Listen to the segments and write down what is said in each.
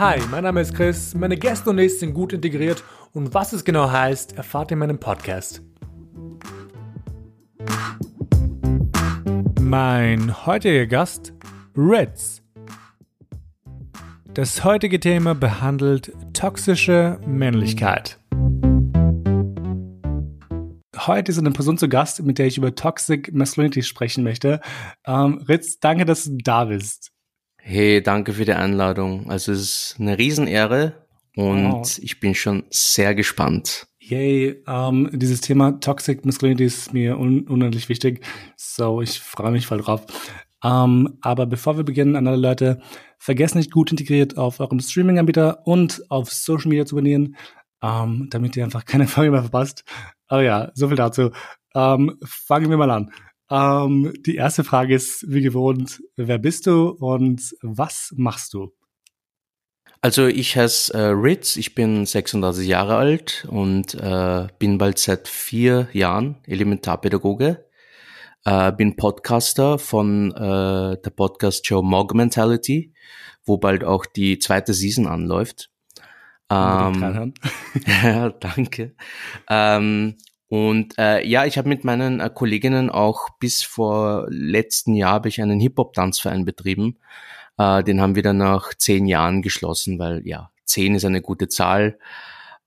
Hi, mein Name ist Chris, meine Gäste und ich sind gut integriert und was es genau heißt, erfahrt ihr in meinem Podcast. Mein heutiger Gast, Ritz. Das heutige Thema behandelt toxische Männlichkeit. Heute ist eine Person zu Gast, mit der ich über Toxic Masculinity sprechen möchte. Ähm, Ritz, danke, dass du da bist. Hey, danke für die Einladung. Also es ist eine Riesenehre und wow. ich bin schon sehr gespannt. Yay, ähm, dieses Thema Toxic Masculinity ist mir un unendlich wichtig. So, ich freue mich voll drauf. Ähm, aber bevor wir beginnen, an alle Leute, vergesst nicht gut integriert auf eurem Streaming-Anbieter und auf Social Media zu abonnieren, ähm, damit ihr einfach keine Folge mehr verpasst. Aber ja, so viel dazu. Ähm, fangen wir mal an. Ähm, die erste Frage ist, wie gewohnt, wer bist du und was machst du? Also ich heiße äh, Ritz, ich bin 36 Jahre alt und äh, bin bald seit vier Jahren Elementarpädagoge. Äh, bin Podcaster von äh, der Podcast-Show Mog Mentality, wo bald auch die zweite Season anläuft. Ähm, ja, danke. Ähm, und äh, ja, ich habe mit meinen äh, Kolleginnen auch bis vor letzten Jahr habe ich einen Hip-Hop-Tanzverein betrieben. Äh, den haben wir dann nach zehn Jahren geschlossen, weil ja, zehn ist eine gute Zahl.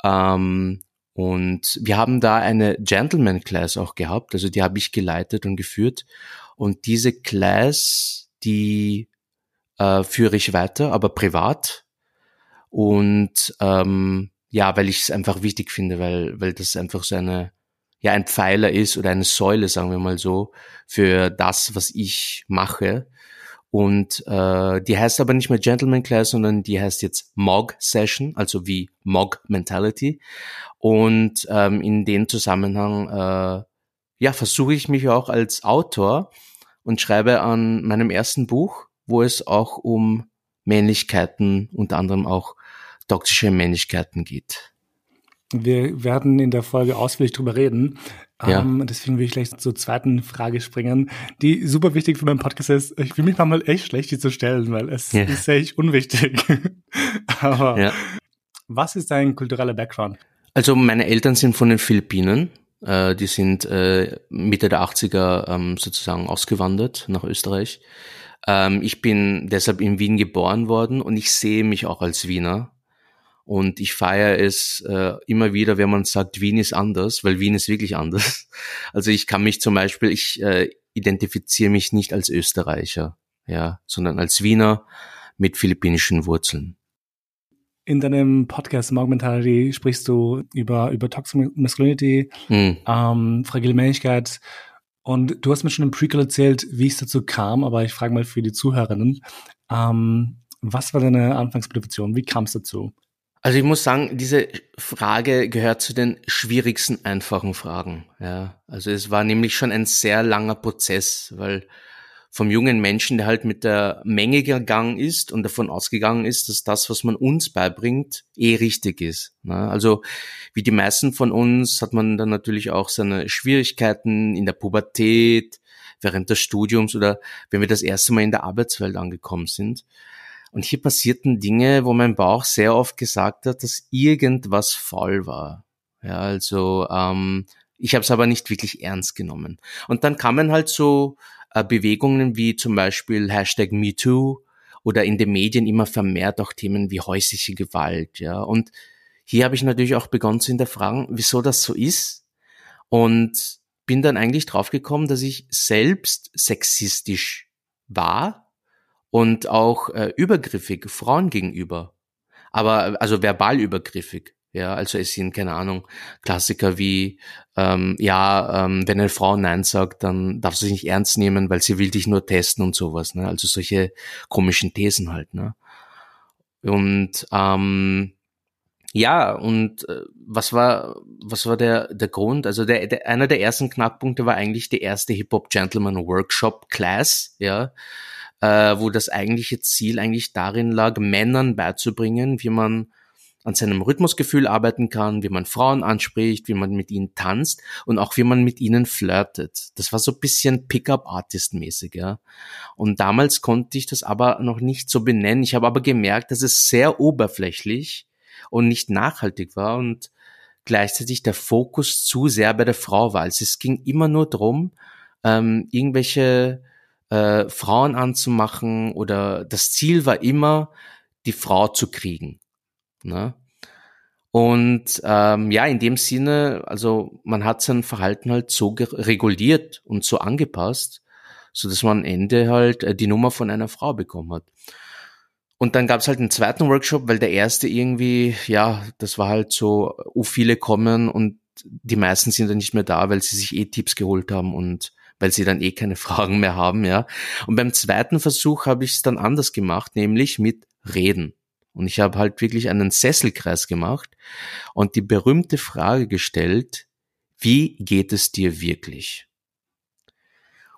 Ähm, und wir haben da eine Gentleman Class auch gehabt, also die habe ich geleitet und geführt. Und diese Class, die äh, führe ich weiter, aber privat. Und ähm, ja, weil ich es einfach wichtig finde, weil, weil das einfach so eine ja ein Pfeiler ist oder eine Säule, sagen wir mal so, für das, was ich mache. Und äh, die heißt aber nicht mehr Gentleman Class, sondern die heißt jetzt Mog Session, also wie Mog Mentality. Und ähm, in dem Zusammenhang äh, ja versuche ich mich auch als Autor und schreibe an meinem ersten Buch, wo es auch um Männlichkeiten, unter anderem auch toxische Männlichkeiten geht. Wir werden in der Folge ausführlich drüber reden. Ja. Um, deswegen will ich gleich zur zweiten Frage springen, die super wichtig für meinen Podcast ist. Ich fühle mich manchmal echt schlecht, die zu stellen, weil es ja. ist echt unwichtig. Aber ja. was ist dein kultureller Background? Also meine Eltern sind von den Philippinen. Äh, die sind äh, Mitte der 80er ähm, sozusagen ausgewandert nach Österreich. Ähm, ich bin deshalb in Wien geboren worden und ich sehe mich auch als Wiener. Und ich feiere es äh, immer wieder, wenn man sagt, Wien ist anders, weil Wien ist wirklich anders. Also ich kann mich zum Beispiel, ich äh, identifiziere mich nicht als Österreicher, ja, sondern als Wiener mit philippinischen Wurzeln. In deinem Podcast Morgen Mentality sprichst du über, über Toxic Masculinity, hm. ähm, fragile Männlichkeit. Und du hast mir schon im Prequel erzählt, wie es dazu kam, aber ich frage mal für die Zuhörerinnen, ähm, was war deine Anfangsmotivation? Wie kam es dazu? Also ich muss sagen, diese Frage gehört zu den schwierigsten einfachen Fragen. Ja, also es war nämlich schon ein sehr langer Prozess, weil vom jungen Menschen, der halt mit der Menge gegangen ist und davon ausgegangen ist, dass das, was man uns beibringt, eh richtig ist. Ne? Also wie die meisten von uns hat man dann natürlich auch seine Schwierigkeiten in der Pubertät, während des Studiums oder wenn wir das erste Mal in der Arbeitswelt angekommen sind. Und hier passierten Dinge, wo mein Bauch sehr oft gesagt hat, dass irgendwas faul war. Ja, also ähm, ich habe es aber nicht wirklich ernst genommen. Und dann kamen halt so äh, Bewegungen wie zum Beispiel Hashtag MeToo oder in den Medien immer vermehrt auch Themen wie häusliche Gewalt. Ja, und hier habe ich natürlich auch begonnen zu hinterfragen, wieso das so ist. Und bin dann eigentlich draufgekommen, dass ich selbst sexistisch war und auch äh, übergriffig Frauen gegenüber. Aber also verbal übergriffig. Ja, also es sind, keine Ahnung, Klassiker wie, ähm, ja, ähm, wenn eine Frau Nein sagt, dann darfst du sie nicht ernst nehmen, weil sie will dich nur testen und sowas. Ne? Also solche komischen Thesen halt. Ne? Und ähm, ja, und äh, was war, was war der, der Grund? Also der, der, einer der ersten Knackpunkte war eigentlich die erste Hip-Hop Gentleman Workshop Class, ja, äh, wo das eigentliche Ziel eigentlich darin lag, Männern beizubringen, wie man an seinem Rhythmusgefühl arbeiten kann, wie man Frauen anspricht, wie man mit ihnen tanzt und auch wie man mit ihnen flirtet. Das war so ein bisschen Pickup-Artist-mäßig, ja. Und damals konnte ich das aber noch nicht so benennen. Ich habe aber gemerkt, dass es sehr oberflächlich und nicht nachhaltig war und gleichzeitig der Fokus zu sehr bei der Frau war. Also es ging immer nur drum, ähm, irgendwelche äh, Frauen anzumachen oder das Ziel war immer, die Frau zu kriegen. Ne? Und ähm, ja, in dem Sinne, also man hat sein Verhalten halt so reguliert und so angepasst, so dass man am Ende halt äh, die Nummer von einer Frau bekommen hat. Und dann gab es halt einen zweiten Workshop, weil der erste irgendwie, ja, das war halt so, uh, viele kommen und die meisten sind dann nicht mehr da, weil sie sich eh Tipps geholt haben und weil sie dann eh keine Fragen mehr haben, ja. Und beim zweiten Versuch habe ich es dann anders gemacht, nämlich mit Reden. Und ich habe halt wirklich einen Sesselkreis gemacht und die berühmte Frage gestellt, wie geht es dir wirklich?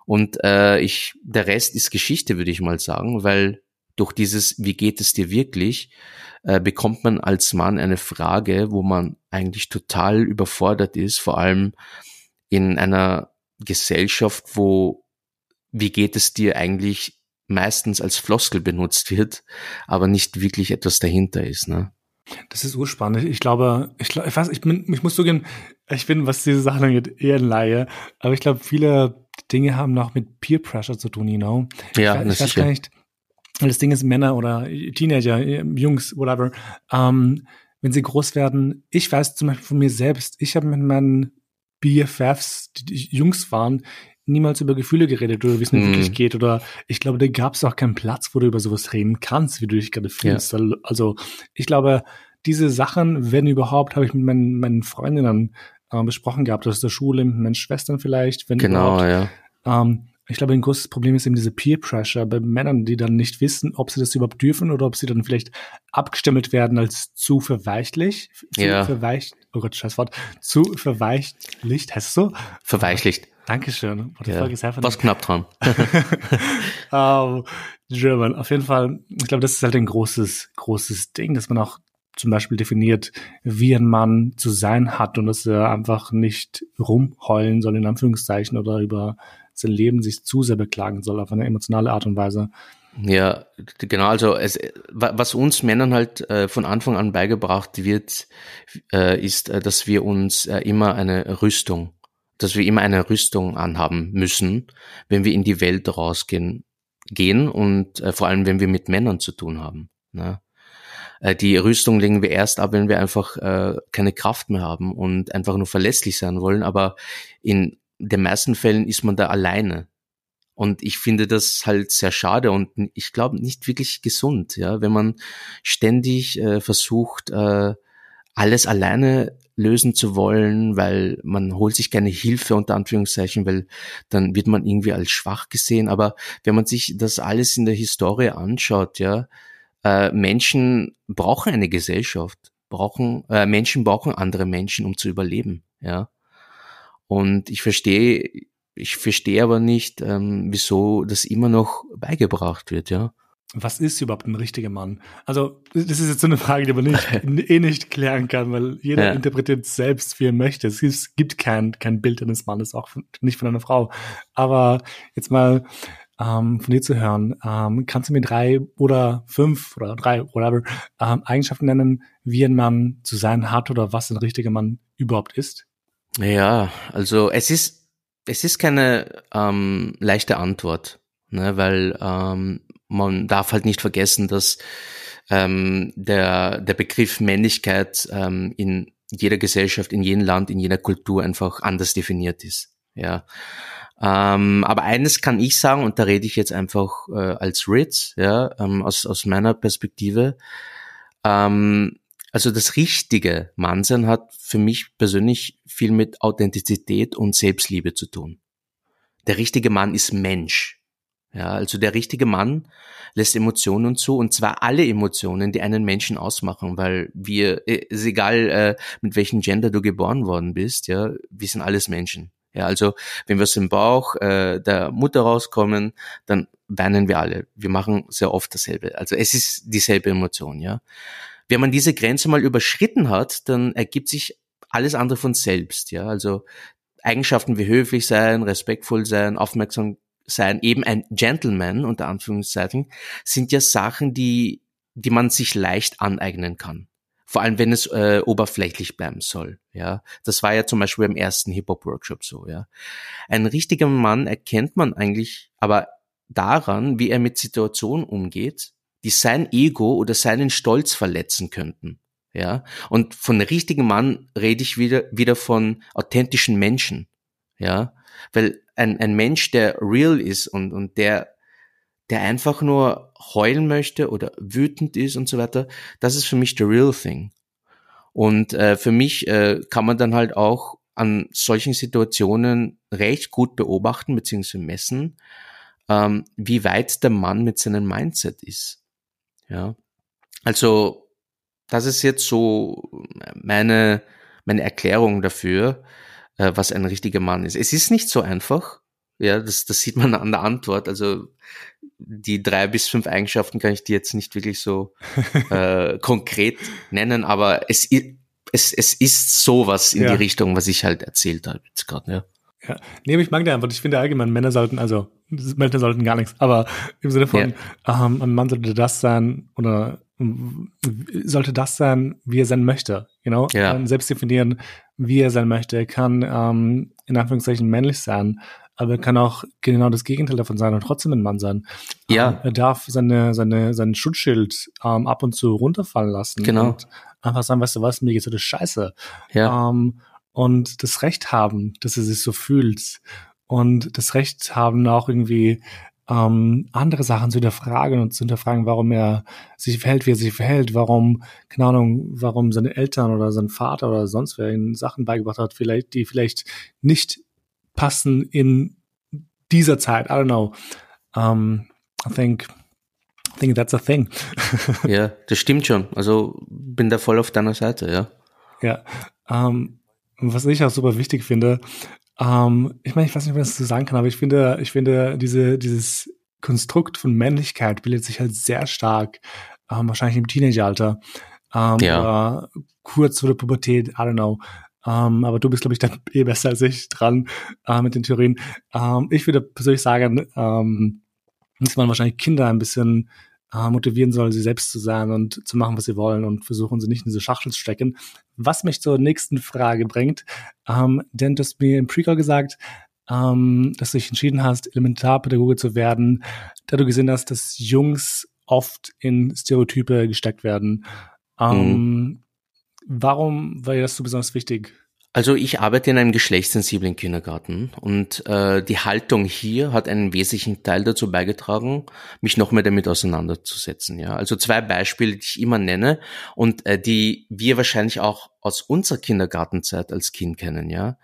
Und äh, ich, der Rest ist Geschichte, würde ich mal sagen, weil durch dieses Wie geht es dir wirklich äh, bekommt man als Mann eine Frage, wo man eigentlich total überfordert ist, vor allem in einer Gesellschaft, wo Wie geht es dir eigentlich meistens als Floskel benutzt wird, aber nicht wirklich etwas dahinter ist. Ne? Das ist urspannend. Ich glaube, ich, glaube, ich weiß, ich bin, ich muss zugeben, ich bin, was diese Sachen angeht, eher ein Laie. Aber ich glaube, viele Dinge haben noch mit Peer Pressure zu tun, you know? Ja, ich, ich weiß gar nicht, das Ding ist, Männer oder Teenager, Jungs, whatever, ähm, wenn sie groß werden, ich weiß zum Beispiel von mir selbst, ich habe mit meinen BFFs, die Jungs waren, niemals über Gefühle geredet oder wie es mir mm. wirklich geht. Oder ich glaube, da gab es auch keinen Platz, wo du über sowas reden kannst, wie du dich gerade fühlst. Ja. Also ich glaube, diese Sachen, wenn überhaupt, habe ich mit meinen, meinen Freundinnen äh, besprochen gehabt, aus der Schule, mit meinen Schwestern vielleicht, wenn genau, überhaupt. Ja. Ähm, ich glaube, ein großes Problem ist eben diese Peer Pressure bei Männern, die dann nicht wissen, ob sie das überhaupt dürfen oder ob sie dann vielleicht abgestempelt werden als zu verweichlich. Zu ja. verweicht, oh Gott, scheiß Wort. Zu verweichlicht, heißt es so? Verweichlicht. Dankeschön. Die ja, Folge ist einfach was knapp dran. um, German. Auf jeden Fall, ich glaube, das ist halt ein großes, großes Ding, dass man auch zum Beispiel definiert, wie ein Mann zu sein hat und dass er einfach nicht rumheulen soll, in Anführungszeichen, oder über sein Leben sich zu sehr beklagen soll, auf eine emotionale Art und Weise. Ja, genau. Also es, was uns Männern halt äh, von Anfang an beigebracht wird, äh, ist, äh, dass wir uns äh, immer eine Rüstung dass wir immer eine Rüstung anhaben müssen, wenn wir in die Welt rausgehen gehen und äh, vor allem, wenn wir mit Männern zu tun haben. Ne? Äh, die Rüstung legen wir erst ab, wenn wir einfach äh, keine Kraft mehr haben und einfach nur verlässlich sein wollen. Aber in den meisten Fällen ist man da alleine. Und ich finde das halt sehr schade und ich glaube nicht wirklich gesund, ja, wenn man ständig äh, versucht, äh, alles alleine lösen zu wollen, weil man holt sich keine Hilfe unter Anführungszeichen, weil dann wird man irgendwie als schwach gesehen. Aber wenn man sich das alles in der Historie anschaut, ja, äh, Menschen brauchen eine Gesellschaft, brauchen äh, Menschen brauchen andere Menschen, um zu überleben, ja. Und ich verstehe, ich verstehe aber nicht, ähm, wieso das immer noch beigebracht wird, ja was ist überhaupt ein richtiger Mann? Also, das ist jetzt so eine Frage, die man nicht, eh nicht klären kann, weil jeder ja. interpretiert selbst, wie er möchte. Es gibt kein, kein Bild eines Mannes, auch von, nicht von einer Frau. Aber jetzt mal ähm, von dir zu hören, ähm, kannst du mir drei oder fünf oder drei, whatever, ähm, Eigenschaften nennen, wie ein Mann zu sein hat oder was ein richtiger Mann überhaupt ist? Ja, also es ist, es ist keine ähm, leichte Antwort, ne, weil ähm, man darf halt nicht vergessen, dass ähm, der, der Begriff Männlichkeit ähm, in jeder Gesellschaft, in jedem Land, in jeder Kultur einfach anders definiert ist. Ja. Ähm, aber eines kann ich sagen, und da rede ich jetzt einfach äh, als Ritz, ja, ähm, aus, aus meiner Perspektive. Ähm, also das richtige Mannsein hat für mich persönlich viel mit Authentizität und Selbstliebe zu tun. Der richtige Mann ist Mensch. Ja, also der richtige Mann lässt Emotionen zu und zwar alle Emotionen, die einen Menschen ausmachen, weil wir, äh, ist egal, äh, mit welchem Gender du geboren worden bist, ja, wir sind alles Menschen. Ja, also wenn wir aus dem Bauch äh, der Mutter rauskommen, dann weinen wir alle. Wir machen sehr oft dasselbe. Also es ist dieselbe Emotion, ja. Wenn man diese Grenze mal überschritten hat, dann ergibt sich alles andere von selbst, ja. Also Eigenschaften wie höflich sein, respektvoll sein, aufmerksam sein, eben ein Gentleman unter Anführungszeichen, sind ja Sachen, die, die man sich leicht aneignen kann. Vor allem, wenn es äh, oberflächlich bleiben soll. Ja, das war ja zum Beispiel beim ersten Hip-Hop-Workshop so. Ja, ein richtiger Mann erkennt man eigentlich, aber daran, wie er mit Situationen umgeht, die sein Ego oder seinen Stolz verletzen könnten. Ja, und von richtigen Mann rede ich wieder, wieder von authentischen Menschen. Ja, weil ein, ein Mensch, der real ist und, und der, der einfach nur heulen möchte oder wütend ist und so weiter, das ist für mich the real thing. Und äh, für mich äh, kann man dann halt auch an solchen Situationen recht gut beobachten bzw. messen, ähm, wie weit der Mann mit seinem Mindset ist. Ja, also das ist jetzt so meine meine Erklärung dafür, äh, was ein richtiger Mann ist. Es ist nicht so einfach. Ja, das, das sieht man an der Antwort. Also die drei bis fünf Eigenschaften kann ich dir jetzt nicht wirklich so äh, konkret nennen, aber es, es, es ist sowas in ja. die Richtung, was ich halt erzählt habe jetzt gerade. Ja. Ja, nee, ich mag die Antwort. Ich finde allgemein, Männer sollten, also Männer sollten gar nichts, aber im Sinne von, ja. ähm, ein Mann sollte das sein oder sollte das sein, wie er sein möchte. You know? Ja. Kann selbst definieren, wie er sein möchte. Er kann ähm, in Anführungszeichen männlich sein, aber er kann auch genau das Gegenteil davon sein und trotzdem ein Mann sein. Ja. Ähm, er darf seine, seine, sein Schutzschild ähm, ab und zu runterfallen lassen. Genau. Und einfach sagen, weißt du was, mir geht's heute scheiße. Ja. Ähm, und das Recht haben, dass er sich so fühlt. Und das Recht haben, auch irgendwie ähm, andere Sachen zu hinterfragen und zu hinterfragen, warum er sich verhält, wie er sich verhält, warum, keine Ahnung, warum seine Eltern oder sein Vater oder sonst wer ihn Sachen beigebracht hat, vielleicht, die vielleicht nicht passen in dieser Zeit. I don't know. Um, I think, I think that's a thing. ja, das stimmt schon. Also bin da voll auf deiner Seite, ja. Ja. Um, was ich auch super wichtig finde, ähm, ich meine, ich weiß nicht, was ich dazu sagen kann, aber ich finde, ich finde, diese, dieses Konstrukt von Männlichkeit bildet sich halt sehr stark, ähm, wahrscheinlich im Teenageralter. Ähm, ja. Oder kurz vor der Pubertät, I don't know. Ähm, aber du bist, glaube ich, dann eh besser als ich dran äh, mit den Theorien. Ähm, ich würde persönlich sagen, ähm, dass man wahrscheinlich Kinder ein bisschen äh, motivieren soll, sie selbst zu sein und zu machen, was sie wollen und versuchen sie nicht in diese Schachtel zu stecken. Was mich zur nächsten Frage bringt, ähm, denn du hast mir im Precall gesagt, ähm, dass du dich entschieden hast, Elementarpädagoge zu werden, da du gesehen hast, dass Jungs oft in Stereotype gesteckt werden. Ähm, mhm. Warum war dir das so besonders wichtig? Also ich arbeite in einem geschlechtssensiblen Kindergarten und äh, die Haltung hier hat einen wesentlichen Teil dazu beigetragen, mich noch mehr damit auseinanderzusetzen. Ja, also zwei Beispiele, die ich immer nenne und äh, die wir wahrscheinlich auch aus unserer Kindergartenzeit als Kind kennen. Ja,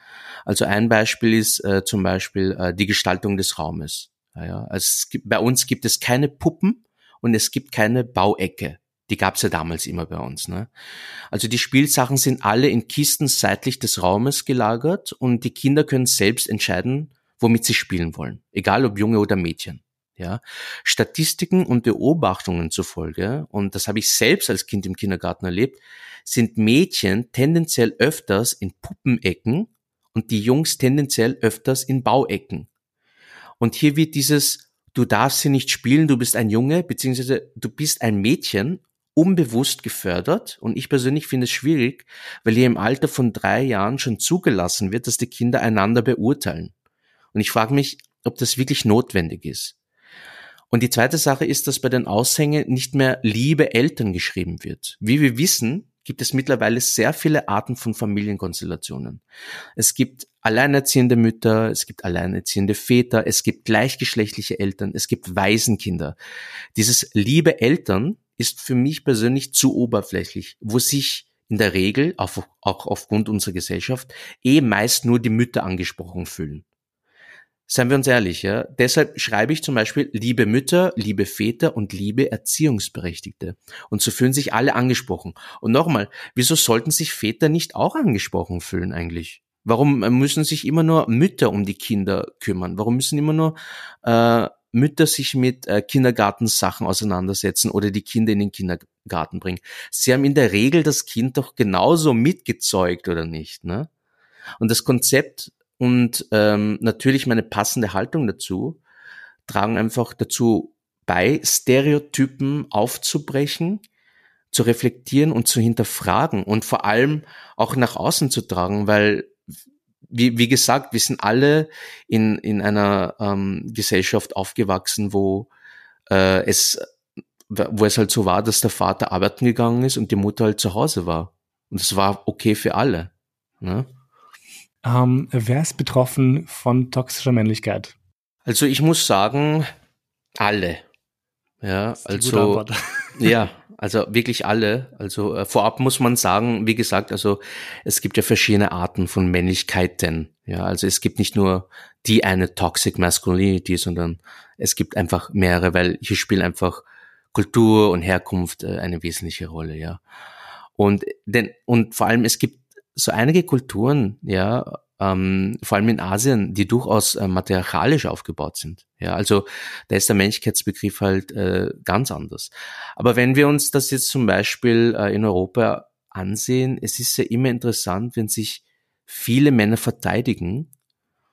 also ein Beispiel ist äh, zum Beispiel äh, die Gestaltung des Raumes. Ja. Also gibt, bei uns gibt es keine Puppen und es gibt keine Bauecke. Die gab's ja damals immer bei uns. Ne? Also die Spielsachen sind alle in Kisten seitlich des Raumes gelagert und die Kinder können selbst entscheiden, womit sie spielen wollen, egal ob Junge oder Mädchen. Ja, Statistiken und Beobachtungen zufolge, und das habe ich selbst als Kind im Kindergarten erlebt, sind Mädchen tendenziell öfters in Puppenecken und die Jungs tendenziell öfters in Bauecken. Und hier wird dieses, du darfst sie nicht spielen, du bist ein Junge, beziehungsweise du bist ein Mädchen unbewusst gefördert und ich persönlich finde es schwierig, weil hier im Alter von drei Jahren schon zugelassen wird, dass die Kinder einander beurteilen. Und ich frage mich, ob das wirklich notwendig ist. Und die zweite Sache ist, dass bei den Aushängen nicht mehr liebe Eltern geschrieben wird. Wie wir wissen, gibt es mittlerweile sehr viele Arten von Familienkonstellationen. Es gibt alleinerziehende Mütter, es gibt alleinerziehende Väter, es gibt gleichgeschlechtliche Eltern, es gibt Waisenkinder. Dieses liebe Eltern ist für mich persönlich zu oberflächlich, wo sich in der Regel, auch, auch aufgrund unserer Gesellschaft, eh meist nur die Mütter angesprochen fühlen. Seien wir uns ehrlich, ja. Deshalb schreibe ich zum Beispiel liebe Mütter, liebe Väter und liebe Erziehungsberechtigte. Und so fühlen sich alle angesprochen. Und nochmal, wieso sollten sich Väter nicht auch angesprochen fühlen eigentlich? Warum müssen sich immer nur Mütter um die Kinder kümmern? Warum müssen immer nur äh, Mütter sich mit äh, Kindergartensachen auseinandersetzen oder die Kinder in den Kindergarten bringen. Sie haben in der Regel das Kind doch genauso mitgezeugt oder nicht, ne? Und das Konzept und ähm, natürlich meine passende Haltung dazu tragen einfach dazu bei, Stereotypen aufzubrechen, zu reflektieren und zu hinterfragen und vor allem auch nach außen zu tragen, weil wie, wie gesagt, wir sind alle in, in einer ähm, Gesellschaft aufgewachsen, wo äh, es wo es halt so war, dass der Vater arbeiten gegangen ist und die Mutter halt zu Hause war. Und es war okay für alle. Ne? Ähm, wer ist betroffen von toxischer Männlichkeit? Also ich muss sagen, alle. Ja, also ja, also wirklich alle. Also äh, vorab muss man sagen, wie gesagt, also es gibt ja verschiedene Arten von Männlichkeiten. Ja, also es gibt nicht nur die eine Toxic Masculinity, sondern es gibt einfach mehrere, weil hier spielt einfach Kultur und Herkunft äh, eine wesentliche Rolle. Ja, und denn und vor allem es gibt so einige Kulturen, ja, ähm, vor allem in Asien, die durchaus äh, matriarchalisch aufgebaut sind. Ja, also da ist der Männlichkeitsbegriff halt äh, ganz anders. Aber wenn wir uns das jetzt zum Beispiel äh, in Europa ansehen, es ist ja immer interessant, wenn sich viele Männer verteidigen,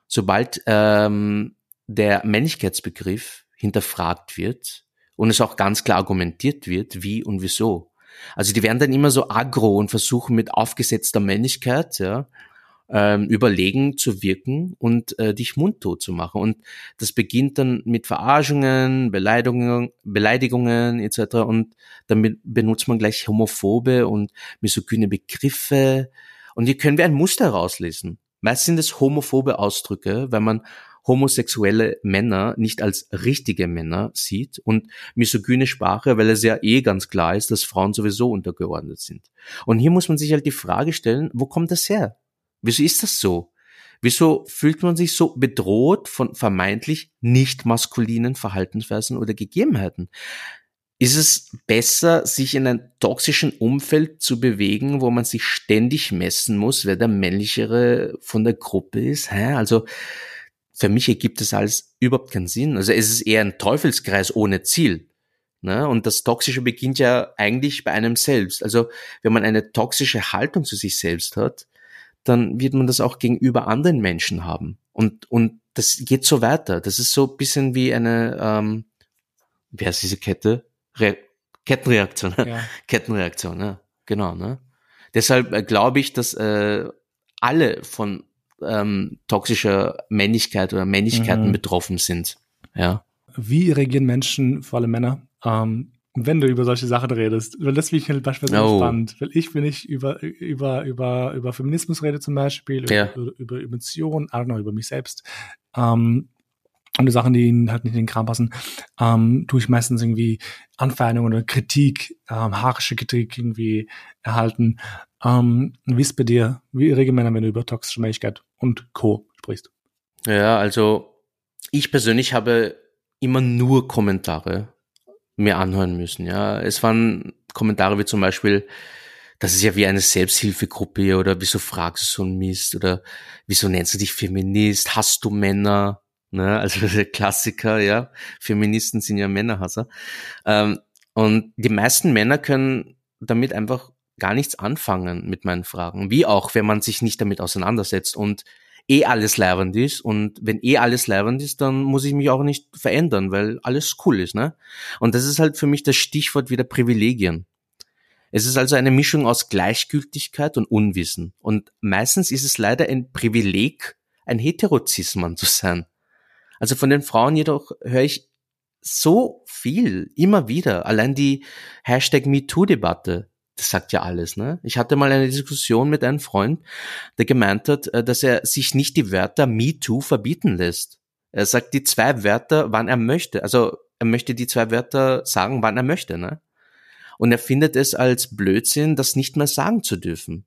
sobald ähm, der Männlichkeitsbegriff hinterfragt wird und es auch ganz klar argumentiert wird, wie und wieso. Also die werden dann immer so aggro und versuchen mit aufgesetzter Männlichkeit, ja, ähm, überlegen zu wirken und äh, dich mundtot zu machen. Und das beginnt dann mit Verarschungen, Beleidigungen, Beleidigungen etc. Und damit benutzt man gleich homophobe und misogyne Begriffe. Und hier können wir ein Muster herauslesen. Meist sind es homophobe Ausdrücke, weil man homosexuelle Männer nicht als richtige Männer sieht und misogyne Sprache, weil es ja eh ganz klar ist, dass Frauen sowieso untergeordnet sind. Und hier muss man sich halt die Frage stellen, wo kommt das her? Wieso ist das so? Wieso fühlt man sich so bedroht von vermeintlich nicht maskulinen Verhaltensweisen oder Gegebenheiten? Ist es besser, sich in einem toxischen Umfeld zu bewegen, wo man sich ständig messen muss, wer der männlichere von der Gruppe ist? Hä? Also für mich ergibt es alles überhaupt keinen Sinn. Also es ist eher ein Teufelskreis ohne Ziel. Ne? Und das Toxische beginnt ja eigentlich bei einem selbst. Also wenn man eine toxische Haltung zu sich selbst hat, dann wird man das auch gegenüber anderen Menschen haben. Und, und das geht so weiter. Das ist so ein bisschen wie eine, ähm, wie heißt diese Kette? Re Kettenreaktion. Ja. Kettenreaktion, ja. Genau, ne? Deshalb äh, glaube ich, dass äh, alle von ähm, toxischer Männlichkeit oder Männlichkeiten mhm. betroffen sind. Ja. Wie reagieren Menschen, vor allem Männer, ähm, wenn du über solche Sachen redest, weil das finde ich halt beispielsweise oh. spannend, weil ich, wenn ich über, über, über, über Feminismus rede zum Beispiel, ja. über, über Emotionen, I don't know, über mich selbst, ähm, und die Sachen, die ihnen halt nicht in den Kram passen, ähm, tue ich meistens irgendwie Anfeindungen oder Kritik, ähm, haarische Kritik irgendwie erhalten. Ähm, wie ist bei dir? Wie regeln Männer, wenn du über toxische Männlichkeit und Co. sprichst? Ja, also ich persönlich habe immer nur Kommentare mir anhören müssen. Ja, es waren Kommentare wie zum Beispiel, das ist ja wie eine Selbsthilfegruppe oder wieso fragst du so ein Mist oder wieso nennst du dich Feminist? Hast du Männer? Ne? Also Klassiker, ja. Feministen sind ja Männerhasser. Ähm, und die meisten Männer können damit einfach gar nichts anfangen mit meinen Fragen. Wie auch, wenn man sich nicht damit auseinandersetzt. Und eh alles leibend ist und wenn eh alles leibend ist, dann muss ich mich auch nicht verändern, weil alles cool ist, ne? Und das ist halt für mich das Stichwort wieder Privilegien. Es ist also eine Mischung aus Gleichgültigkeit und Unwissen. Und meistens ist es leider ein Privileg, ein Heterozismann zu sein. Also von den Frauen jedoch höre ich so viel, immer wieder. Allein die Hashtag MeToo-Debatte das sagt ja alles, ne? Ich hatte mal eine Diskussion mit einem Freund, der gemeint hat, äh, dass er sich nicht die Wörter Me Too verbieten lässt. Er sagt die zwei Wörter, wann er möchte. Also er möchte die zwei Wörter sagen, wann er möchte, ne? Und er findet es als Blödsinn, das nicht mehr sagen zu dürfen.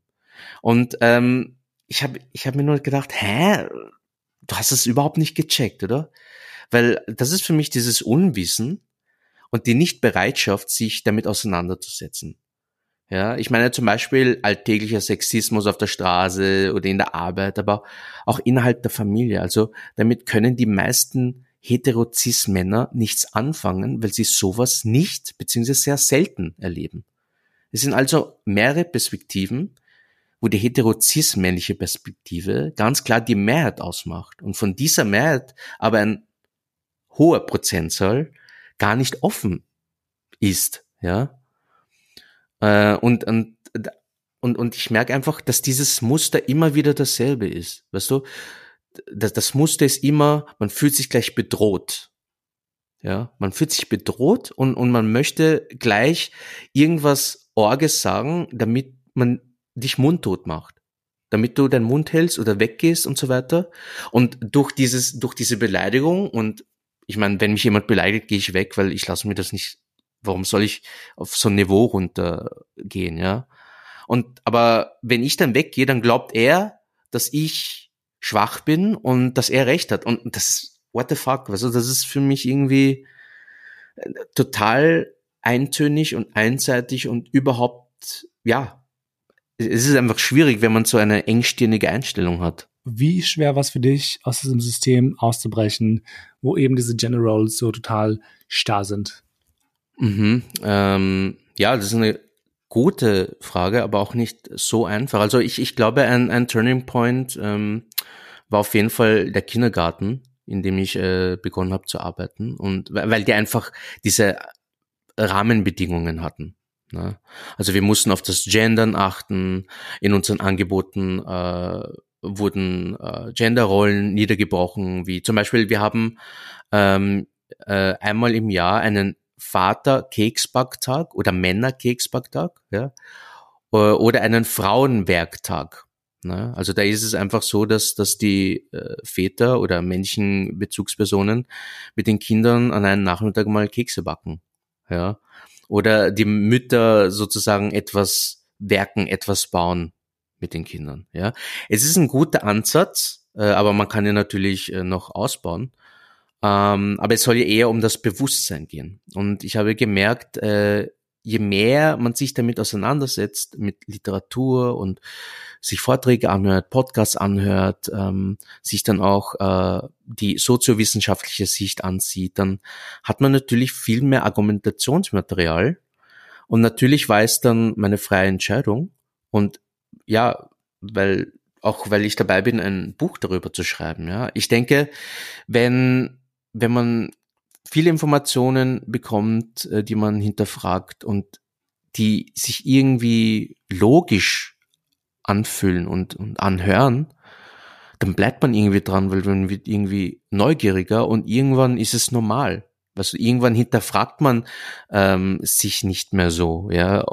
Und ähm, ich habe ich hab mir nur gedacht, hä, du hast es überhaupt nicht gecheckt, oder? Weil das ist für mich dieses Unwissen und die Nichtbereitschaft, sich damit auseinanderzusetzen. Ja, ich meine zum Beispiel alltäglicher Sexismus auf der Straße oder in der Arbeit, aber auch innerhalb der Familie. Also damit können die meisten Heterozis-Männer nichts anfangen, weil sie sowas nicht beziehungsweise sehr selten erleben. Es sind also mehrere Perspektiven, wo die heterozis-männliche Perspektive ganz klar die Mehrheit ausmacht und von dieser Mehrheit aber ein hoher Prozentzahl gar nicht offen ist, ja. Äh, und, und, und, und ich merke einfach, dass dieses Muster immer wieder dasselbe ist. Weißt du, das, das Muster ist immer, man fühlt sich gleich bedroht. Ja, man fühlt sich bedroht und, und man möchte gleich irgendwas Orges sagen, damit man dich mundtot macht. Damit du deinen Mund hältst oder weggehst und so weiter. Und durch dieses, durch diese Beleidigung und ich meine, wenn mich jemand beleidigt, gehe ich weg, weil ich lasse mir das nicht, warum soll ich auf so ein Niveau runtergehen, ja? Und, aber wenn ich dann weggehe, dann glaubt er, dass ich schwach bin und dass er recht hat. Und das, what the fuck, also das ist für mich irgendwie äh, total eintönig und einseitig und überhaupt, ja, es ist einfach schwierig, wenn man so eine engstirnige Einstellung hat. Wie schwer war es für dich, aus diesem System auszubrechen, wo eben diese Generals so total starr sind? Mhm, ähm, ja, das ist eine gute Frage, aber auch nicht so einfach. Also ich, ich glaube, ein, ein Turning Point ähm, war auf jeden Fall der Kindergarten, in dem ich äh, begonnen habe zu arbeiten. Und weil die einfach diese Rahmenbedingungen hatten. Ne? Also wir mussten auf das Gendern achten. In unseren Angeboten äh, wurden äh, Genderrollen niedergebrochen, wie zum Beispiel wir haben ähm, äh, einmal im Jahr einen Vater-Keksbacktag oder Männer-Keksbacktag, ja, oder einen Frauenwerktag. Ne? Also da ist es einfach so, dass, dass die äh, Väter oder männlichen Bezugspersonen mit den Kindern an einem Nachmittag mal Kekse backen. Ja. Oder die Mütter sozusagen etwas werken, etwas bauen mit den Kindern. Ja. Es ist ein guter Ansatz, äh, aber man kann ihn natürlich äh, noch ausbauen. Ähm, aber es soll ja eher um das Bewusstsein gehen. Und ich habe gemerkt, äh, je mehr man sich damit auseinandersetzt, mit Literatur und sich Vorträge anhört, Podcasts anhört, ähm, sich dann auch äh, die soziowissenschaftliche Sicht ansieht, dann hat man natürlich viel mehr Argumentationsmaterial und natürlich weiß dann meine freie Entscheidung und ja, weil auch weil ich dabei bin, ein Buch darüber zu schreiben. Ja, ich denke, wenn wenn man viele Informationen bekommt, äh, die man hinterfragt und die sich irgendwie logisch anfühlen und, und anhören, dann bleibt man irgendwie dran, weil man wird irgendwie neugieriger und irgendwann ist es normal. Also irgendwann hinterfragt man ähm, sich nicht mehr so, ja.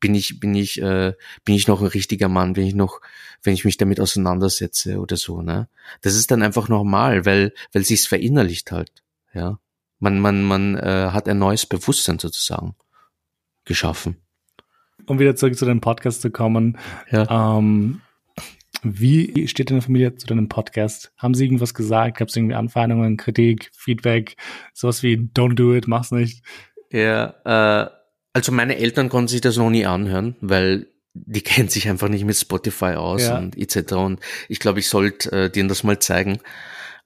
Bin ich, bin ich, äh, bin ich noch ein richtiger Mann, bin ich noch, wenn ich mich damit auseinandersetze oder so, ne? Das ist dann einfach normal, weil, weil sich's verinnerlicht halt, ja. Man, man, man äh, hat ein neues Bewusstsein sozusagen geschaffen. Um wieder zurück zu deinem Podcast zu kommen, ja. ähm, wie steht deine Familie zu deinem Podcast? Haben sie irgendwas gesagt? Gab es irgendwie Anfeindungen, Kritik, Feedback, sowas wie Don't do it, mach's nicht? Ja, äh, also meine Eltern konnten sich das noch nie anhören, weil die kennen sich einfach nicht mit Spotify aus ja. und etc. Und ich glaube, ich sollte äh, denen das mal zeigen.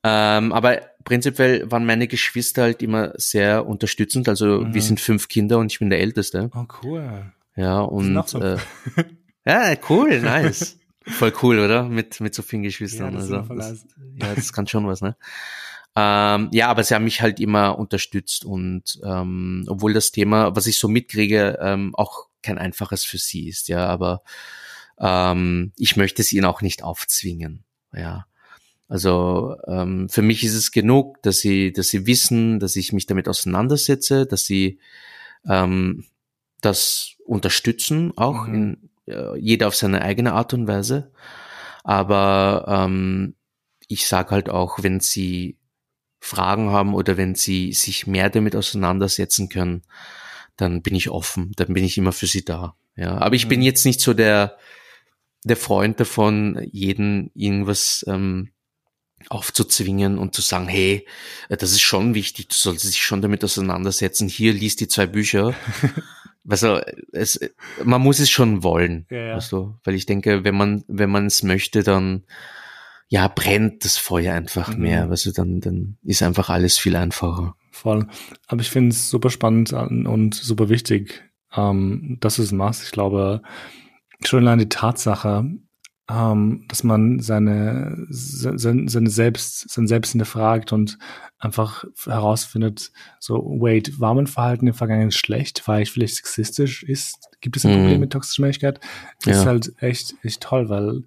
Ähm, aber prinzipiell waren meine Geschwister halt immer sehr unterstützend. Also mhm. wir sind fünf Kinder und ich bin der Älteste. Oh, cool. Ja, und so. äh, ja, cool, nice. Voll cool, oder? Mit, mit so vielen Geschwistern. Ja, das also, das, ja, das kann schon was, ne? Ähm, ja, aber sie haben mich halt immer unterstützt und ähm, obwohl das Thema, was ich so mitkriege, ähm, auch kein einfaches für sie ist, ja, aber ähm, ich möchte es ihnen auch nicht aufzwingen, ja. Also ähm, für mich ist es genug, dass sie, dass sie wissen, dass ich mich damit auseinandersetze, dass sie ähm, das unterstützen, auch mhm. in äh, jeder auf seine eigene Art und Weise. Aber ähm, ich sage halt auch, wenn sie Fragen haben oder wenn sie sich mehr damit auseinandersetzen können, dann bin ich offen, dann bin ich immer für sie da. Ja, aber ich mhm. bin jetzt nicht so der der Freund davon, jeden irgendwas ähm, aufzuzwingen und zu sagen, hey, äh, das ist schon wichtig, du solltest dich schon damit auseinandersetzen. Hier liest die zwei Bücher. also es, man muss es schon wollen, ja, ja. Also, weil ich denke, wenn man wenn man es möchte, dann ja, brennt das Feuer einfach mhm. mehr. Also dann, dann ist einfach alles viel einfacher. Voll. Aber ich finde es super spannend und super wichtig, ähm, dass du es machst. Ich glaube, schon allein die Tatsache, ähm, dass man seine, seine, seine Selbst, sein Selbst hinterfragt und einfach herausfindet, so, wait, war mein Verhalten im Vergangenen schlecht? War ich vielleicht sexistisch? Ist, gibt es ein Problem mhm. mit toxischer Männlichkeit? Das ja. ist halt echt, echt toll, weil,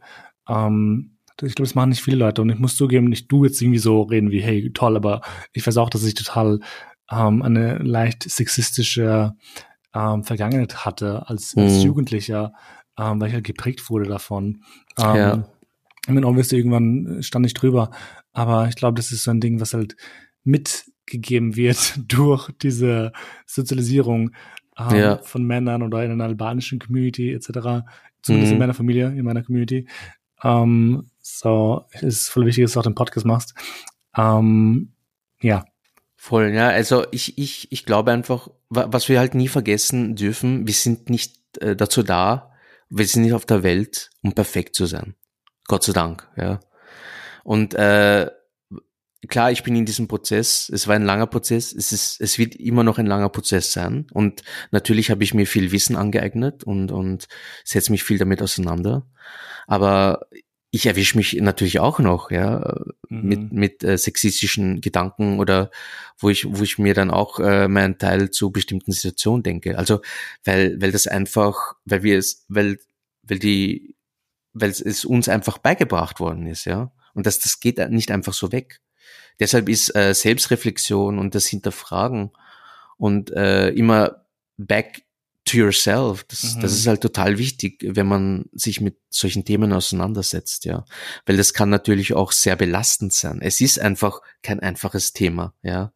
ähm, ich glaube, das machen nicht viele Leute und ich muss zugeben, nicht du jetzt irgendwie so reden wie, hey, toll, aber ich weiß auch, dass ich total ähm, eine leicht sexistische ähm, Vergangenheit hatte als, als mhm. Jugendlicher, ähm, weil ich halt geprägt wurde davon. Ähm, ja. Ich meine, obviously, irgendwann stand ich drüber, aber ich glaube, das ist so ein Ding, was halt mitgegeben wird durch diese Sozialisierung ähm, ja. von Männern oder in einer albanischen Community etc. Zumindest mhm. in meiner Familie, in meiner Community. Ähm, so, ist voll wichtig, dass du auch den Podcast machst. Ähm, ja. Voll, ja. Also ich, ich, ich glaube einfach, was wir halt nie vergessen dürfen, wir sind nicht äh, dazu da, wir sind nicht auf der Welt, um perfekt zu sein. Gott sei Dank, ja. Und äh, klar, ich bin in diesem Prozess. Es war ein langer Prozess. Es ist, es wird immer noch ein langer Prozess sein. Und natürlich habe ich mir viel Wissen angeeignet und und setze mich viel damit auseinander. Aber ich erwische mich natürlich auch noch, ja, mhm. mit mit äh, sexistischen Gedanken oder wo ich wo ich mir dann auch äh, meinen Teil zu bestimmten Situationen denke. Also weil weil das einfach, weil wir es, weil weil die weil es uns einfach beigebracht worden ist, ja, und das das geht nicht einfach so weg. Deshalb ist äh, Selbstreflexion und das Hinterfragen und äh, immer back to yourself. Das, mhm. das ist halt total wichtig, wenn man sich mit solchen Themen auseinandersetzt, ja. Weil das kann natürlich auch sehr belastend sein. Es ist einfach kein einfaches Thema, ja.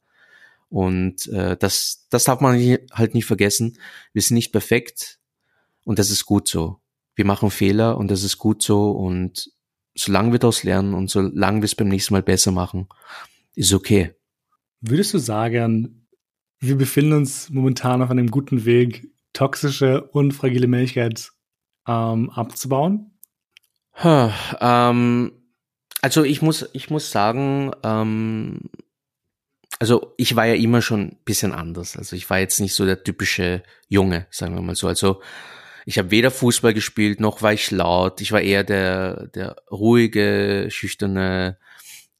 Und äh, das, das darf man halt nicht vergessen. Wir sind nicht perfekt und das ist gut so. Wir machen Fehler und das ist gut so und solange wir daraus lernen und solange wir es beim nächsten Mal besser machen, ist okay. Würdest du sagen, wir befinden uns momentan auf einem guten Weg, toxische und fragile Männlichkeit ähm, abzubauen? Huh, ähm, also ich muss, ich muss sagen, ähm, also ich war ja immer schon ein bisschen anders. Also ich war jetzt nicht so der typische Junge, sagen wir mal so. Also ich habe weder Fußball gespielt, noch war ich laut. Ich war eher der, der ruhige, schüchterne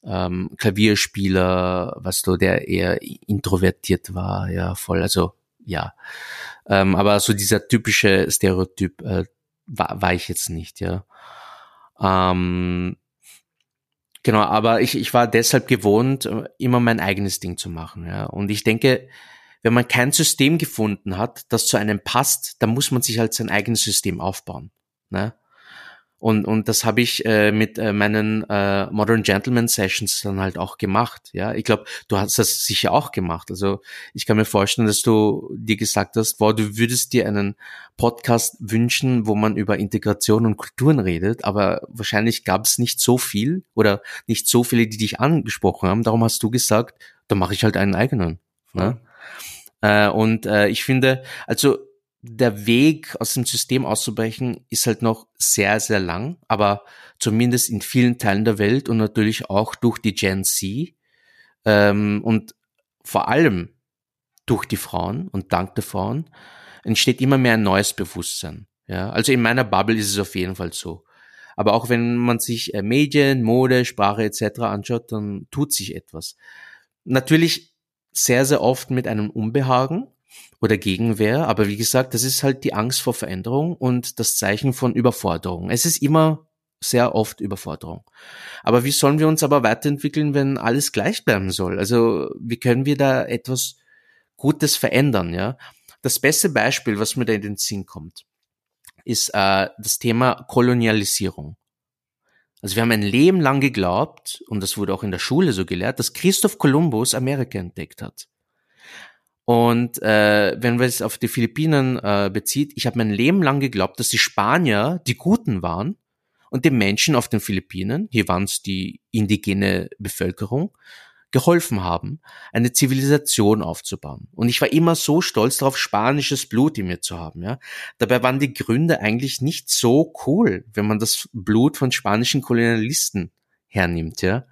ähm, Klavierspieler, was du, der eher introvertiert war, ja, voll. Also ja. Ähm, aber so dieser typische Stereotyp äh, war, war ich jetzt nicht, ja. Ähm, genau, aber ich, ich war deshalb gewohnt, äh, immer mein eigenes Ding zu machen, ja. Und ich denke, wenn man kein System gefunden hat, das zu einem passt, dann muss man sich halt sein eigenes System aufbauen. Ne? Und, und das habe ich äh, mit äh, meinen äh, Modern Gentleman Sessions dann halt auch gemacht. Ja, ich glaube, du hast das sicher auch gemacht. Also ich kann mir vorstellen, dass du dir gesagt hast, wow, du würdest dir einen Podcast wünschen, wo man über Integration und Kulturen redet, aber wahrscheinlich gab es nicht so viel oder nicht so viele, die dich angesprochen haben. Darum hast du gesagt, da mache ich halt einen eigenen. Ne? Äh, und äh, ich finde, also der Weg aus dem System auszubrechen ist halt noch sehr, sehr lang, aber zumindest in vielen Teilen der Welt und natürlich auch durch die Gen Z ähm, und vor allem durch die Frauen und dank der Frauen entsteht immer mehr ein neues Bewusstsein. Ja, also in meiner Bubble ist es auf jeden Fall so. Aber auch wenn man sich äh, Medien, Mode, Sprache etc. anschaut, dann tut sich etwas. Natürlich sehr, sehr oft mit einem Unbehagen, oder Gegenwehr. Aber wie gesagt, das ist halt die Angst vor Veränderung und das Zeichen von Überforderung. Es ist immer sehr oft Überforderung. Aber wie sollen wir uns aber weiterentwickeln, wenn alles gleich bleiben soll? Also wie können wir da etwas Gutes verändern? Ja, das beste Beispiel, was mir da in den Sinn kommt, ist äh, das Thema Kolonialisierung. Also wir haben ein Leben lang geglaubt, und das wurde auch in der Schule so gelehrt, dass Christoph Kolumbus Amerika entdeckt hat. Und äh, wenn wir es auf die Philippinen äh, bezieht, ich habe mein Leben lang geglaubt, dass die Spanier die Guten waren und den Menschen auf den Philippinen, hier waren es die indigene Bevölkerung, geholfen haben, eine Zivilisation aufzubauen. Und ich war immer so stolz darauf, spanisches Blut in mir zu haben. Ja? Dabei waren die Gründe eigentlich nicht so cool, wenn man das Blut von spanischen Kolonialisten hernimmt, ja.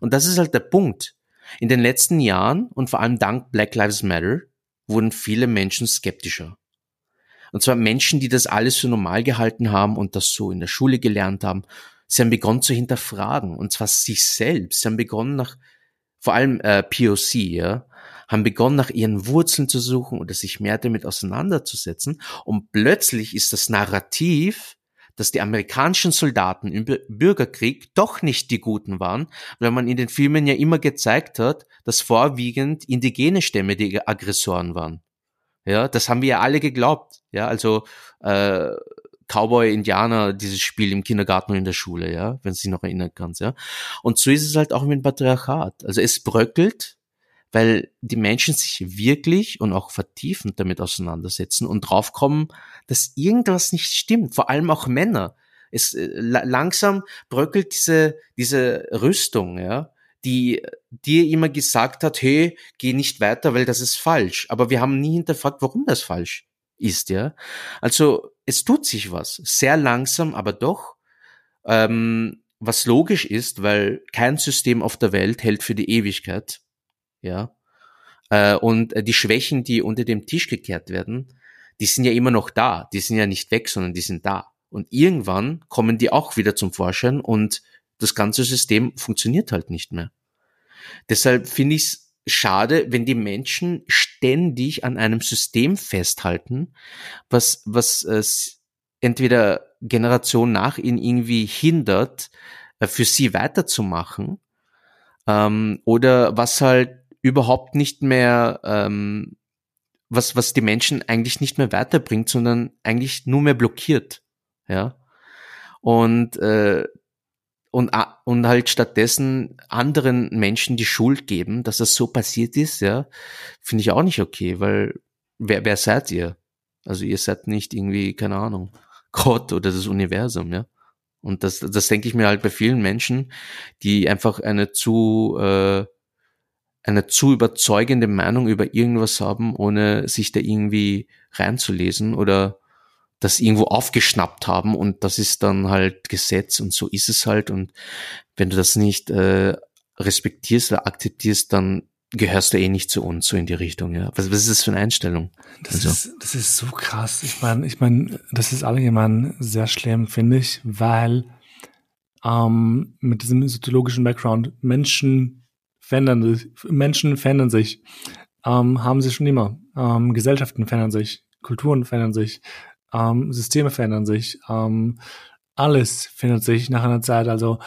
Und das ist halt der Punkt. In den letzten Jahren und vor allem dank Black Lives Matter wurden viele Menschen skeptischer. Und zwar Menschen, die das alles so normal gehalten haben und das so in der Schule gelernt haben. Sie haben begonnen zu hinterfragen und zwar sich selbst. Sie haben begonnen nach, vor allem äh, POC, ja, haben begonnen nach ihren Wurzeln zu suchen oder sich mehr damit auseinanderzusetzen. Und plötzlich ist das Narrativ, dass die amerikanischen Soldaten im Bürgerkrieg doch nicht die Guten waren, weil man in den Filmen ja immer gezeigt hat, dass vorwiegend indigene Stämme die Aggressoren waren. Ja, das haben wir ja alle geglaubt. Ja, also äh, Cowboy, Indianer, dieses Spiel im Kindergarten und in der Schule, ja, wenn du dich noch erinnern kannst, ja. Und so ist es halt auch mit dem Patriarchat. Also es bröckelt, weil die Menschen sich wirklich und auch vertiefend damit auseinandersetzen und draufkommen, dass irgendwas nicht stimmt, vor allem auch Männer. Es äh, langsam bröckelt diese diese Rüstung, ja, die dir immer gesagt hat, hey, geh nicht weiter, weil das ist falsch. Aber wir haben nie hinterfragt, warum das falsch ist, ja. Also es tut sich was, sehr langsam, aber doch. Ähm, was logisch ist, weil kein System auf der Welt hält für die Ewigkeit, ja. Äh, und die Schwächen, die unter dem Tisch gekehrt werden, die sind ja immer noch da. Die sind ja nicht weg, sondern die sind da. Und irgendwann kommen die auch wieder zum Vorschein und das ganze System funktioniert halt nicht mehr. Deshalb finde ich es schade, wenn die Menschen ständig an einem System festhalten, was, was äh, entweder Generation nach ihnen irgendwie hindert, äh, für sie weiterzumachen, ähm, oder was halt überhaupt nicht mehr, ähm, was, was die Menschen eigentlich nicht mehr weiterbringt, sondern eigentlich nur mehr blockiert. Ja. Und äh, und, und halt stattdessen anderen Menschen die Schuld geben, dass das so passiert ist, ja, finde ich auch nicht okay, weil wer, wer seid ihr? Also ihr seid nicht irgendwie, keine Ahnung, Gott oder das Universum, ja. Und das, das denke ich mir halt bei vielen Menschen, die einfach eine zu, äh, eine zu überzeugende Meinung über irgendwas haben, ohne sich da irgendwie reinzulesen oder das irgendwo aufgeschnappt haben und das ist dann halt Gesetz und so ist es halt und wenn du das nicht äh, respektierst oder akzeptierst, dann gehörst du eh nicht zu uns so in die Richtung, ja. Was, was ist das für eine Einstellung? Das also. ist das ist so krass. Ich meine, ich meine, das ist allgemein sehr schlimm, finde ich, weil ähm, mit diesem soziologischen Background Menschen verändern Menschen verändern sich, ähm, haben sie schon immer. Ähm, Gesellschaften verändern sich, Kulturen verändern sich, ähm, Systeme verändern sich, ähm, alles verändert sich nach einer Zeit. Also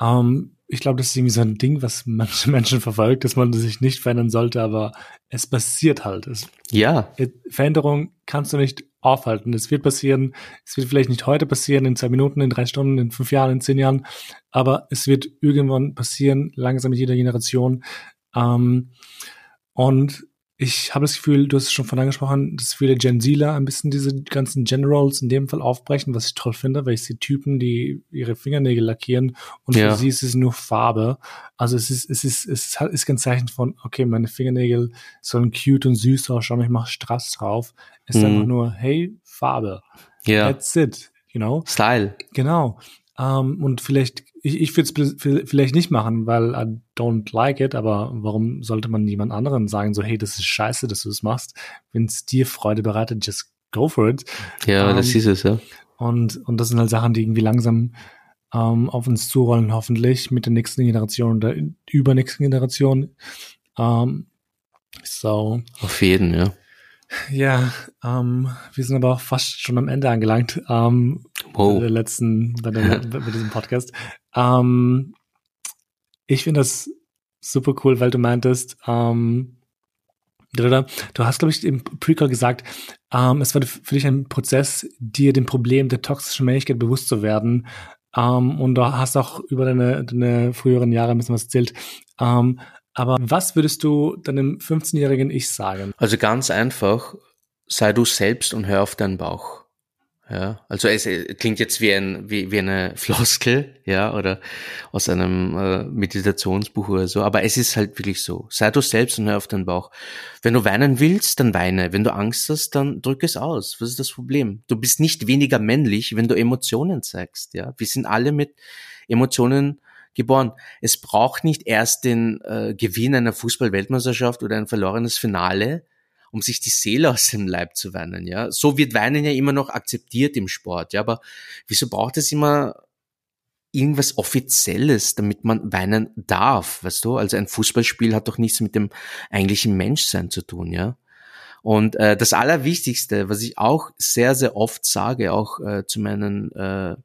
ähm, ich glaube, das ist irgendwie so ein Ding, was manche Menschen verfolgt, dass man sich nicht verändern sollte, aber es passiert halt. Es, ja. Veränderung kannst du nicht aufhalten. Es wird passieren. Es wird vielleicht nicht heute passieren, in zwei Minuten, in drei Stunden, in fünf Jahren, in zehn Jahren, aber es wird irgendwann passieren, langsam mit jeder Generation. Ähm, und ich habe das Gefühl, du hast es schon von angesprochen, dass viele Gen Zler ein bisschen diese ganzen Generals in dem Fall aufbrechen, was ich toll finde, weil ich sehe Typen, die ihre Fingernägel lackieren und ja. für sie ist es nur Farbe. Also es ist, es ist, es ist, ist kein Zeichen von, okay, meine Fingernägel sollen cute und süß ausschauen, ich mache Strass drauf. Es ist mhm. einfach nur, hey, Farbe. Ja. That's it, you know? Style. Genau. Um, ähm, und vielleicht ich, ich würde es vielleicht nicht machen, weil I don't like it, aber warum sollte man jemand anderen sagen, so, hey, das ist scheiße, dass du es machst? Wenn es dir Freude bereitet, just go for it. Ja, um, das ähm, ist es, ja. Und, und das sind halt Sachen, die irgendwie langsam ähm, auf uns zurollen, hoffentlich mit der nächsten Generation oder übernächsten Generation. Um, so. Auf jeden, ja. Ja, ähm, wir sind aber auch fast schon am Ende angelangt. Ähm, wow. Bei der letzten, bei, der, bei diesem Podcast. Ähm, ich finde das super cool, weil du meintest, ähm, du hast, glaube ich, im Prequel gesagt, ähm, es war für dich ein Prozess, dir dem Problem der toxischen Männlichkeit bewusst zu werden. Ähm, und du hast auch über deine, deine früheren Jahre ein bisschen was erzählt. Ähm, aber was würdest du deinem 15-jährigen Ich sagen? Also ganz einfach, sei du selbst und hör auf deinen Bauch. Ja, also es klingt jetzt wie ein wie, wie eine Floskel, ja, oder aus einem äh, Meditationsbuch oder so, aber es ist halt wirklich so. Sei du selbst und hör auf deinen Bauch. Wenn du weinen willst, dann weine. Wenn du Angst hast, dann drück es aus. Was ist das Problem? Du bist nicht weniger männlich, wenn du Emotionen zeigst, ja. Wir sind alle mit Emotionen geboren. Es braucht nicht erst den äh, Gewinn einer Fußball-Weltmeisterschaft oder ein verlorenes Finale, um sich die Seele aus dem Leib zu weinen, ja. So wird Weinen ja immer noch akzeptiert im Sport, ja. Aber wieso braucht es immer irgendwas Offizielles, damit man weinen darf, weißt du? Also ein Fußballspiel hat doch nichts mit dem eigentlichen Menschsein zu tun, ja. Und äh, das Allerwichtigste, was ich auch sehr, sehr oft sage, auch äh, zu meinen äh,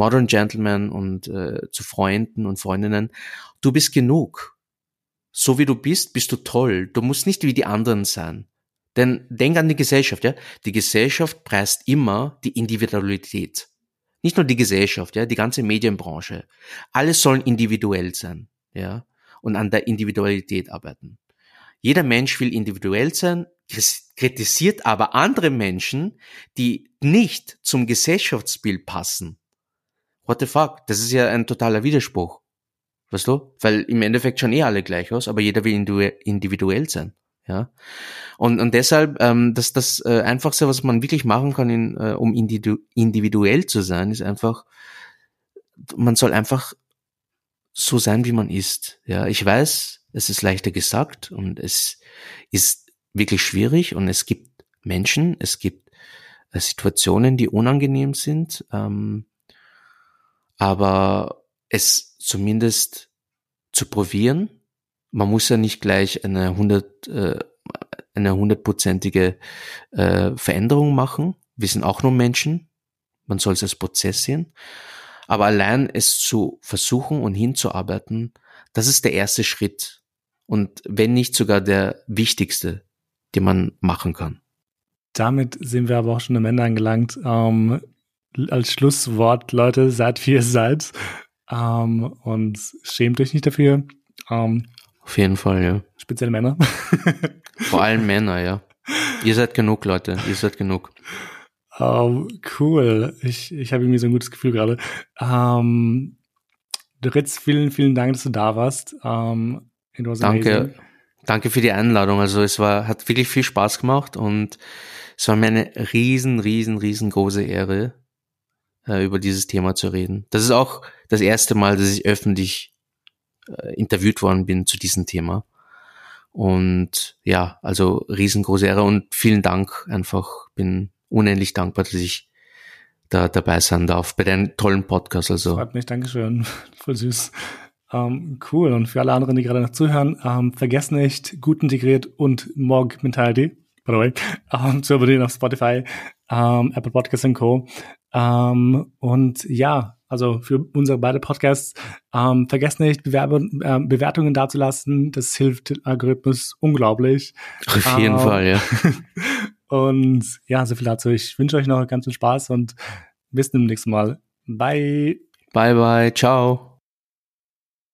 Modern Gentlemen und äh, zu Freunden und Freundinnen, du bist genug. So wie du bist, bist du toll. Du musst nicht wie die anderen sein. Denn denk an die Gesellschaft, ja. Die Gesellschaft preist immer die Individualität. Nicht nur die Gesellschaft, ja, die ganze Medienbranche. Alles sollen individuell sein, ja, und an der Individualität arbeiten. Jeder Mensch will individuell sein, kritisiert aber andere Menschen, die nicht zum Gesellschaftsbild passen. What the fuck? Das ist ja ein totaler Widerspruch. Weißt du? Weil im Endeffekt schauen eh alle gleich aus, aber jeder will individuell sein. Ja. Und, und deshalb, ähm, dass das äh, Einfachste, was man wirklich machen kann, in, äh, um individu individuell zu sein, ist einfach, man soll einfach so sein, wie man ist. Ja, ich weiß, es ist leichter gesagt und es ist wirklich schwierig und es gibt Menschen, es gibt äh, Situationen, die unangenehm sind, ähm, aber es zumindest zu probieren man muss ja nicht gleich eine hundert äh, eine hundertprozentige äh, Veränderung machen. Wir sind auch nur Menschen. Man soll es als Prozess sehen. Aber allein es zu versuchen und hinzuarbeiten, das ist der erste Schritt. Und wenn nicht sogar der wichtigste, den man machen kann. Damit sind wir aber auch schon am Ende angelangt. Ähm, als Schlusswort, Leute, seid wie ihr seid. Ähm, und schämt euch nicht dafür. Ähm, auf jeden Fall, ja. Speziell Männer. Vor allem Männer, ja. Ihr seid genug, Leute. Ihr seid genug. Um, cool. Ich, ich habe irgendwie so ein gutes Gefühl gerade. Um, Ritz, vielen, vielen Dank, dass du da warst. Um, Danke. Danke für die Einladung. Also es war, hat wirklich viel Spaß gemacht und es war mir eine riesen, riesen, riesengroße Ehre, äh, über dieses Thema zu reden. Das ist auch das erste Mal, dass ich öffentlich äh, interviewt worden bin zu diesem Thema. Und ja, also riesengroße Ehre und vielen Dank einfach. Bin unendlich dankbar, dass ich da dabei sein darf bei deinem tollen Podcast. Also. Freut mich, Dankeschön. Voll süß. Ähm, cool. Und für alle anderen, die gerade noch zuhören, ähm, vergesst nicht, gut integriert und Morg Mentality, by the way, ähm, zu abonnieren auf Spotify, Apple Podcasts und Co. Ähm, und ja, also für unsere beide Podcasts. Ähm, vergesst nicht, Bewerbe, äh, Bewertungen dazulassen. Das hilft dem Algorithmus unglaublich. Auf jeden ähm, Fall, ja. und ja, so viel dazu. Ich wünsche euch noch ganz viel Spaß und bis zum nächsten Mal. Bye. Bye, bye. Ciao.